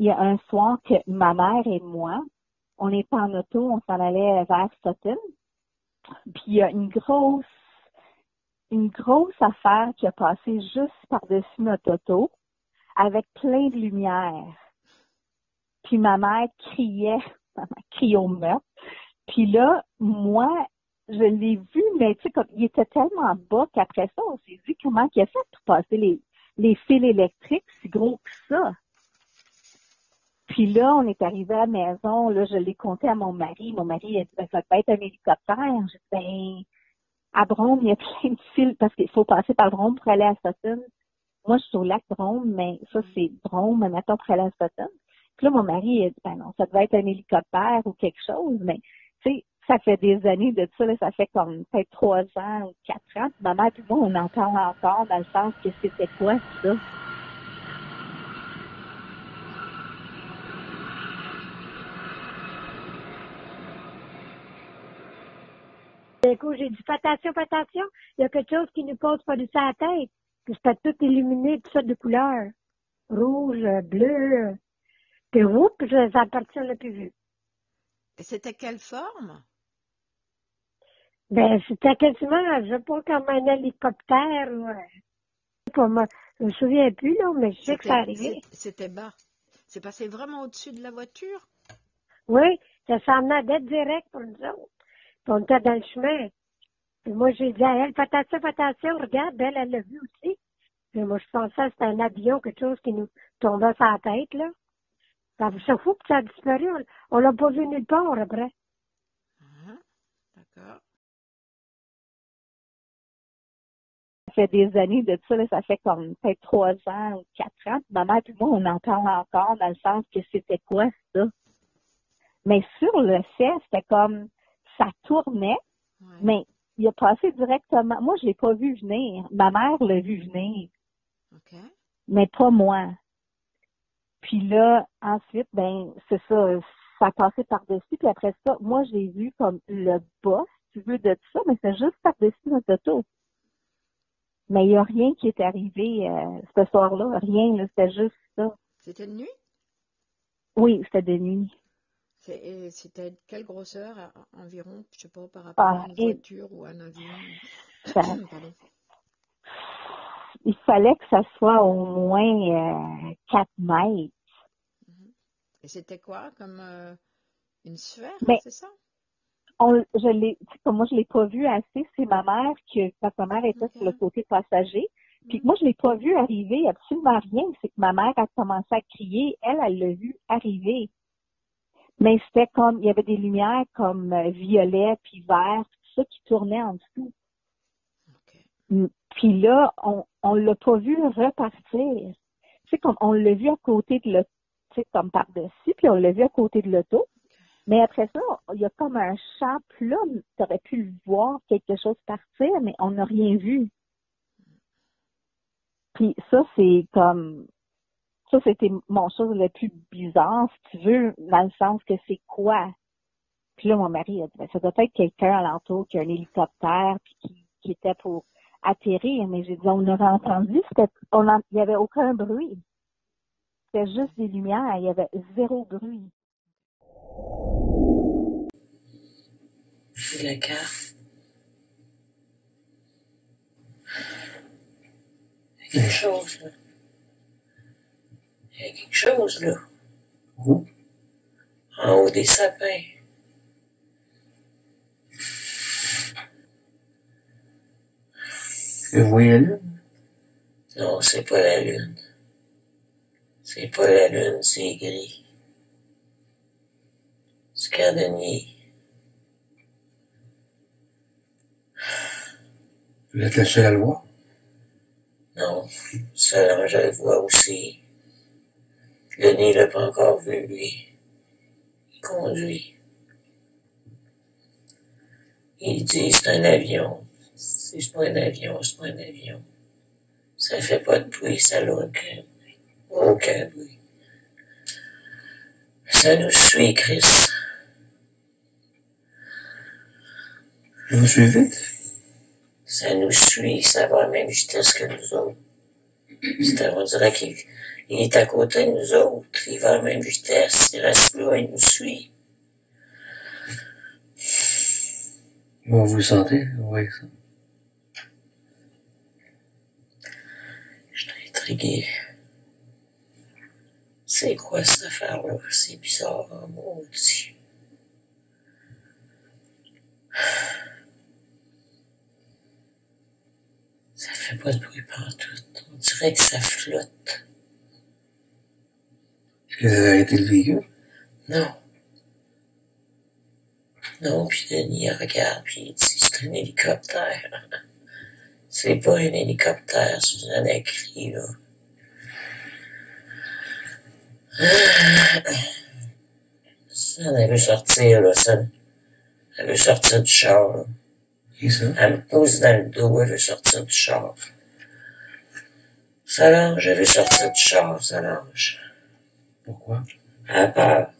Il y a un soir que ma mère et moi, on est en auto, on s'en allait vers Sutton. Puis il y a une grosse, une grosse affaire qui a passé juste par-dessus notre auto avec plein de lumière. Puis ma mère criait, ma mère criait au meurtre. Puis là, moi, je l'ai vu, mais tu sais, comme il était tellement bas qu'après ça, on s'est dit comment il a fait pour passer les fils électriques si gros que ça. Puis là, on est arrivé à la maison, là, je l'ai compté à mon mari. Mon mari a dit, ben, ça peut être un hélicoptère. J'ai dit, ben, à Brome, il y a plein de fils parce qu'il faut passer par Brome pour aller à Sutton. Moi, je suis au lac Brome, mais ça, c'est Brome, maintenant pour aller à Sutton. Puis là, mon mari a dit, ben non, ça devait être un hélicoptère ou quelque chose, mais, tu sais, ça fait des années de ça, là, ça fait comme peut-être trois ans ou quatre ans. Puis ma mère et moi, on en parle encore dans le sens que c'était quoi ça? D'un coup, j'ai dit, attention, attention, il y a quelque chose qui nous pose pas du à la tête. Puis c'était tout illuminé, tout ça de couleurs. Rouge, bleu. Puis oups, ça parti, on l'a plus vu. Et c'était quelle forme? Ben, c'était quasiment, je sais pas, comme un hélicoptère ou, euh, moi. Je me souviens plus, là, mais je sais que ça arrivait. C'était bas. C'est passé vraiment au-dessus de la voiture? Oui, ça s'en d'être direct pour nous autres. On était dans le chemin. Puis moi, j'ai dit à elle, fais attention, fais attention, regarde, elle, elle l'a vu aussi. Puis moi, je pensais que c'était un avion, quelque chose qui nous tombait sur la tête, là. Ça fou que ça a disparu. On, l'a pas vu nulle part après. Ah, D'accord. Ça fait des années de ça, là, ça fait comme peut-être trois ans ou quatre ans. Ma mère et moi, on en parle encore dans le sens que c'était quoi ça? Mais sur le fait, c'était comme ça tournait, mais il a passé directement. Moi, je l'ai pas vu venir. Ma mère l'a vu venir. Mais pas moi. Puis là, ensuite, ben, c'est ça, ça a passé par-dessus. Puis après ça, moi, j'ai vu comme le bas, si tu veux, de tout ça, mais c'est juste par-dessus notre auto. Mais il n'y a rien qui est arrivé euh, ce soir-là. Rien, c'était juste ça. C'était de nuit? Oui, c'était de nuit. C'était quelle grosseur environ, je sais pas, par rapport à une voiture ou à un avion? il fallait que ça soit au moins euh, 4 mètres. Et c'était quoi, comme euh, une sphère, c'est ça? On, je l'ai, comme moi je l'ai pas vu assez, c'est ma mère que quand ma mère était sur le côté passager. Puis mm-hmm. moi je l'ai pas vu arriver absolument rien. C'est que ma mère a commencé à crier, elle, elle l'a vu arriver. Mais c'était comme il y avait des lumières comme euh, violet puis vert, tout ça qui tournait en dessous. Puis là, on on l'a pas vu repartir. C'est comme on l'a vu à côté de l'auto, comme par-dessus, puis on l'a vu à côté de l'auto. Mais après ça, il y a comme un champ là, tu aurais pu le voir, quelque chose partir, mais on n'a rien vu. Puis ça, c'est comme ça, c'était mon chose le plus bizarre, si tu veux, dans le sens que c'est quoi? Puis là, mon mari a dit, ben, ça doit être quelqu'un alentour qui a un hélicoptère, puis qui, était pour atterrir, mais j'ai dit, on aurait entendu, il n'y avait aucun bruit. C'était juste des lumières, il y avait zéro bruit. Quelque chose. Il y a quelque chose, là. Où? En haut des sapins. Vous voyez la lune? Non, c'est pas la lune. C'est pas la lune, c'est gris. C'est cardonnier. Vous êtes la seule à le voir? Non, Solange, elle le voit aussi. Denis l'a pas encore vu, lui. Il conduit. Il dit c'est un avion. C'est pas un avion, c'est pas un avion. Ça fait pas de bruit, ça n'a aucun bruit. Aucun bruit. Ça nous suit, Chris. Vous suivez? Ça nous suit, ça va à la même vitesse que nous autres. On dirait qu'il Il est à côté de nous autres. Il va à la même vitesse. Il reste là, il nous suit. Comment vous le sentez? Oui, ça. Je suis intrigué. C'est quoi cette affaire-là? C'est bizarre, en maudit. Ça fait pas de bruit partout. On dirait que ça flotte. Vous avez arrêté le véhicule? Non. Non, puis Denis regarde, puis il dit, c'est un hélicoptère. C'est pas un hélicoptère, c'est un écrit, là. Ça, elle veut sortir, là, ça. Elle veut sortir du char, là. Ça? Elle me pousse dans le dos, elle veut sortir du char. Solange, elle veut sortir du char, Solange. Pourquoi? Elle a peur.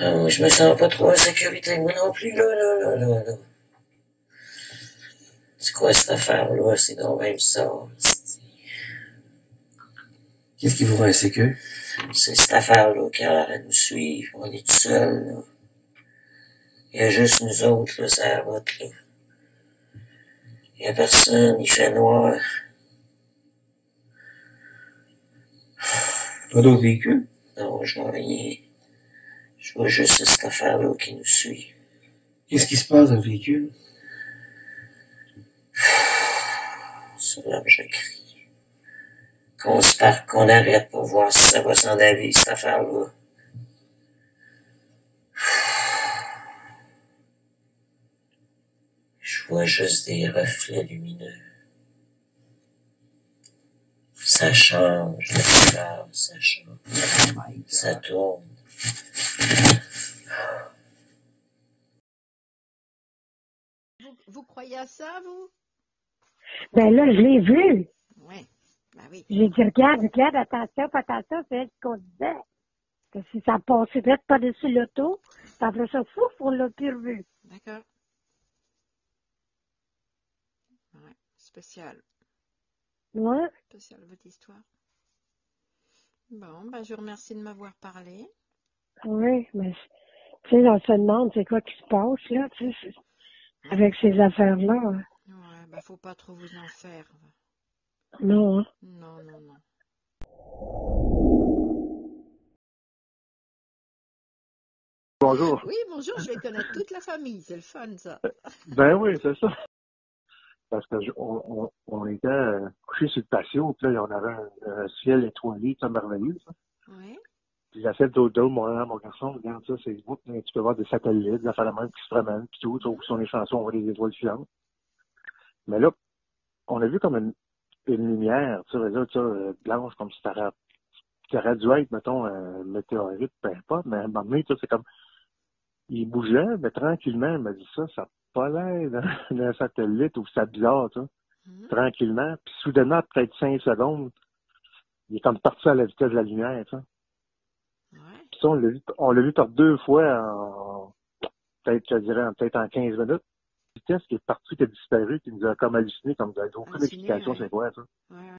Ah, moi, je me sens pas trop en sécurité, moi non plus, là, là, là, là, là. C'est quoi cette affaire-là? C'est donc même ça. Qu'est-ce qui vous rend insécure? C'est cette affaire-là qui a l'air à nous suivre. On est tout seul, là. Il y a juste nous autres, là, la route, là. Il y a personne, il fait noir. Pas d'autres véhicules? Non, je vois rien. Je vois juste cette affaire-là qui nous suit. Qu'est-ce qui se passe dans le véhicule? Solange je crie. Qu'on se parte, qu'on arrête pour voir si ça va s'en aller, cette affaire-là. Je vois juste des reflets lumineux. Ça change couleur, ça change. Ça tourne. Vous, vous croyez à ça, vous? Ben là, je l'ai vu. Oui. Ben oui. J'ai dit, regarde, regarde, attention, fais attention, c'est ce qu'on disait. Que si ça passait vite par-dessus l'auto, ça ferait ça fou, on l'a plus revu. D'accord. Ouais. Spécial. Ouais. Votre histoire. Bon, ben je vous remercie de m'avoir parlé. Oui, mais tu sais, on se demande c'est quoi qui se passe, là, tu sais, c'est- avec ces affaires-là. hein. Ouais, ben faut pas trop vous en faire. Non, hein. Non, non, non. Bonjour. Oui, bonjour, je vais connaître toute la famille, c'est le fun ça. Ben oui, c'est ça. Parce que je- on, on, était euh, couchés sur le patio, puis là, on avait un, un ciel étoilé, ça merveilleux, ça. Oui. Puis fait d'autres dos, mon, mon garçon, regarde ça, c'est beau, tu peux voir des satellites, de même qui se promènent, puis tout, tu sur les chansons, on voit des étoiles filantes. Mais là, on a vu comme une, une lumière, tu sais, là, tu sais, euh, blanche, comme si ça aurait, ça aurait dû être, mettons, un météorite, peu importe, mais à un moment donné, tu sais, c'est comme, il bougeait, mais tranquillement, il m'a dit ça, ça pas l'air d'un- satellite ou ça bizarre, sais, Mhm. tranquillement. Puis soudainement, peut-être cinq secondes, il est comme parti à la vitesse de la lumière. Ouais. Puis ça, on l'a vu, on l'a vu par deux fois en, peut-être, je dirais, en- peut-être en 15 minutes. Vitesse qui est parti, qui a disparu, qui nous a comme halluciné, comme aucune explication, ouais. c'est quoi, ça. Ouais,